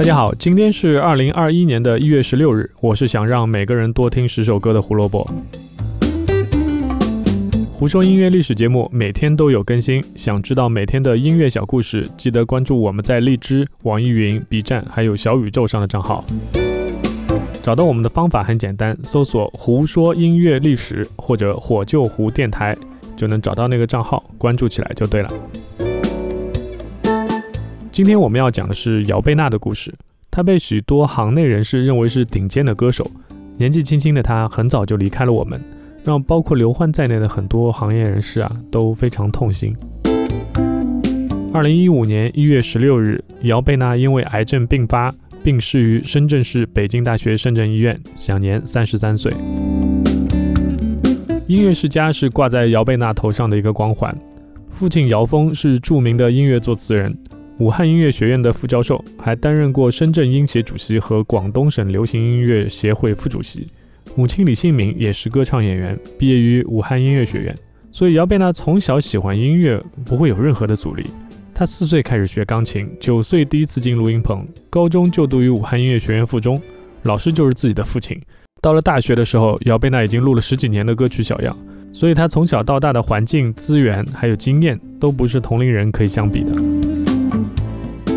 大家好，今天是二零二一年的一月十六日，我是想让每个人多听十首歌的胡萝卜。胡说音乐历史节目每天都有更新，想知道每天的音乐小故事，记得关注我们在荔枝、网易云、B 站还有小宇宙上的账号。找到我们的方法很简单，搜索“胡说音乐历史”或者“火救胡电台”，就能找到那个账号，关注起来就对了。今天我们要讲的是姚贝娜的故事。她被许多行内人士认为是顶尖的歌手，年纪轻轻的她很早就离开了我们。让包括刘欢在内的很多行业人士啊都非常痛心。二零一五年一月十六日，姚贝娜因为癌症病发，病逝于深圳市北京大学深圳医院，享年三十三岁。音乐世家是挂在姚贝娜头上的一个光环。父亲姚峰是著名的音乐作词人，武汉音乐学院的副教授，还担任过深圳音协主席和广东省流行音乐协会副主席。母亲李杏敏也是歌唱演员，毕业于武汉音乐学院，所以姚贝娜从小喜欢音乐，不会有任何的阻力。她四岁开始学钢琴，九岁第一次进录音棚，高中就读于武汉音乐学院附中，老师就是自己的父亲。到了大学的时候，姚贝娜已经录了十几年的歌曲小样，所以她从小到大的环境、资源还有经验，都不是同龄人可以相比的。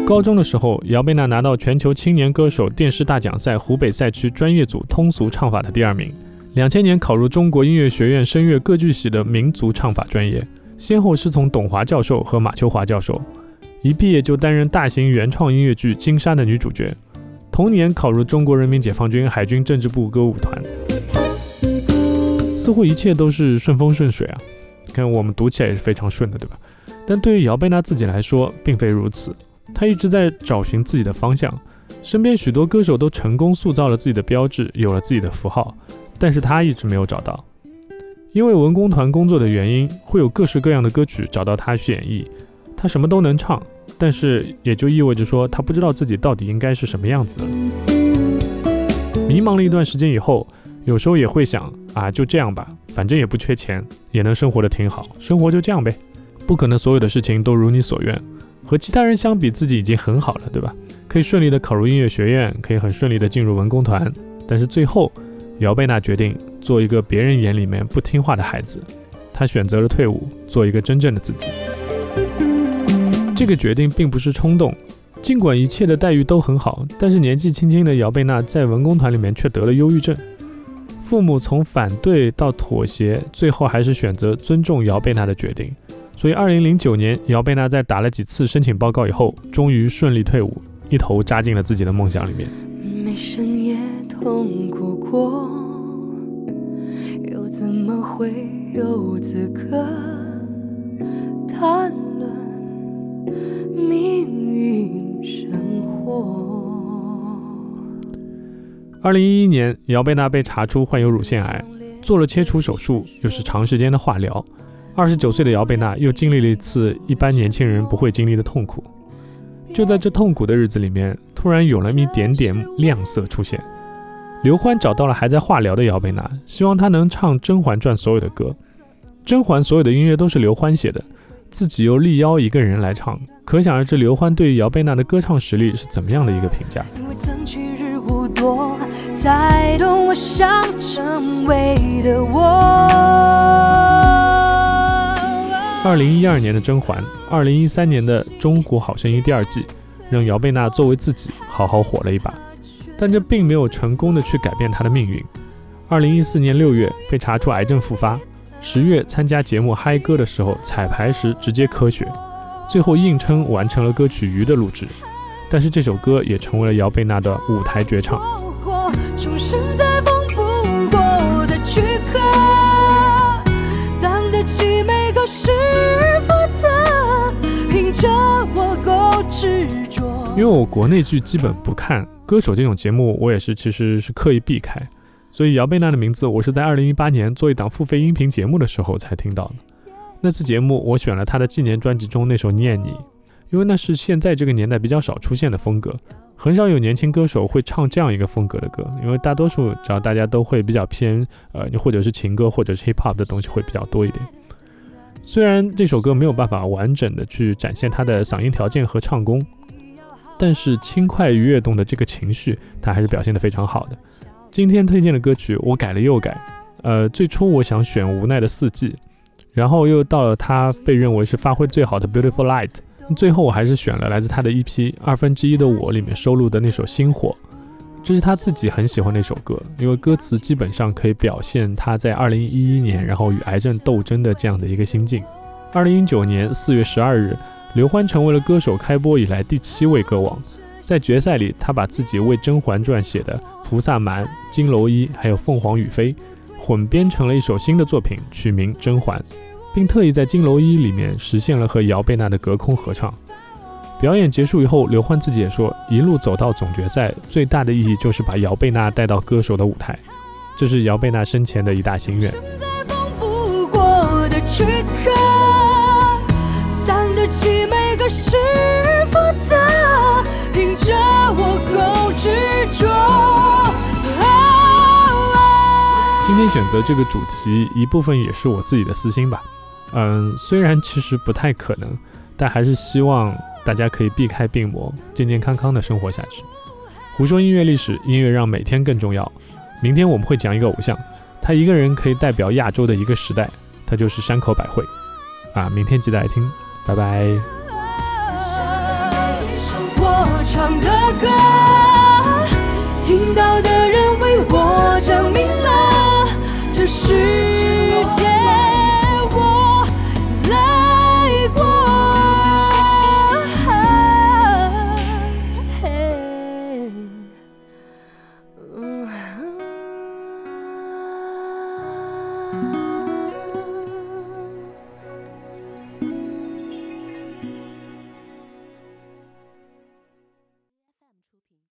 高中的时候，姚贝娜拿到全球青年歌手电视大奖赛湖北赛区专业组通俗唱法的第二名。两千年考入中国音乐学院声乐歌剧系的民族唱法专业，先后师从董华教授和马秋华教授。一毕业就担任大型原创音乐剧《金沙》的女主角。同年考入中国人民解放军海军政治部歌舞团。似乎一切都是顺风顺水啊！看我们读起来也是非常顺的，对吧？但对于姚贝娜自己来说，并非如此。他一直在找寻自己的方向，身边许多歌手都成功塑造了自己的标志，有了自己的符号，但是他一直没有找到。因为文工团工作的原因，会有各式各样的歌曲找到他去演绎。他什么都能唱，但是也就意味着说，他不知道自己到底应该是什么样子的。迷茫了一段时间以后，有时候也会想啊，就这样吧，反正也不缺钱，也能生活的挺好，生活就这样呗。不可能所有的事情都如你所愿。和其他人相比，自己已经很好了，对吧？可以顺利的考入音乐学院，可以很顺利的进入文工团。但是最后，姚贝娜决定做一个别人眼里面不听话的孩子，她选择了退伍，做一个真正的自己。这个决定并不是冲动，尽管一切的待遇都很好，但是年纪轻轻的姚贝娜在文工团里面却得了忧郁症。父母从反对到妥协，最后还是选择尊重姚贝娜的决定。所以，二零零九年，姚贝娜在打了几次申请报告以后，终于顺利退伍，一头扎进了自己的梦想里面。没深夜痛苦过，又怎么会有资格谈论命运生活？二零一一年，姚贝娜被查出患有乳腺癌，做了切除手术，又是长时间的化疗。二十九岁的姚贝娜又经历了一次一般年轻人不会经历的痛苦。就在这痛苦的日子里面，突然有了一点点亮色出现。刘欢找到了还在化疗的姚贝娜，希望她能唱《甄嬛传》所有的歌。甄嬛所有的音乐都是刘欢写的，自己又力邀一个人来唱，可想而知刘欢对于姚贝娜的歌唱实力是怎么样的一个评价。二零一二年的甄嬛，二零一三年的中国好声音第二季，让姚贝娜作为自己好好火了一把，但这并没有成功的去改变她的命运。二零一四年六月被查出癌症复发，十月参加节目嗨歌的时候彩排时直接咳血，最后硬撑完成了歌曲《鱼》的录制，但是这首歌也成为了姚贝娜的舞台绝唱。因为我国内剧基本不看，歌手这种节目我也是其实是刻意避开，所以姚贝娜的名字我是在二零一八年做一档付费音频节目的时候才听到的。那次节目我选了她的纪念专辑中那首《念你》，因为那是现在这个年代比较少出现的风格，很少有年轻歌手会唱这样一个风格的歌，因为大多数只要大家都会比较偏呃，或者是情歌或者是 hip hop 的东西会比较多一点。虽然这首歌没有办法完整的去展现她的嗓音条件和唱功。但是轻快跃动的这个情绪，他还是表现得非常好的。今天推荐的歌曲我改了又改，呃，最初我想选《无奈的四季》，然后又到了他被认为是发挥最好的《Beautiful Light》，最后我还是选了来自他的 EP《二分之一的我》里面收录的那首《星火》，这是他自己很喜欢的一首歌，因为歌词基本上可以表现他在2011年然后与癌症斗争的这样的一个心境。2019年4月12日。刘欢成为了歌手开播以来第七位歌王，在决赛里，他把自己为《甄嬛传》写的《菩萨蛮》《金楼一》还有《凤凰与飞》混编成了一首新的作品，取名《甄嬛》，并特意在《金楼一》里面实现了和姚贝娜的隔空合唱。表演结束以后，刘欢自己也说，一路走到总决赛，最大的意义就是把姚贝娜带到歌手的舞台，这是姚贝娜生前的一大心愿。起每个师傅的，凭着我够执着。今天选择这个主题，一部分也是我自己的私心吧。嗯，虽然其实不太可能，但还是希望大家可以避开病魔，健健康康的生活下去。胡说音乐历史，音乐让每天更重要。明天我们会讲一个偶像，他一个人可以代表亚洲的一个时代，他就是山口百惠。啊，明天记得来听。拜拜。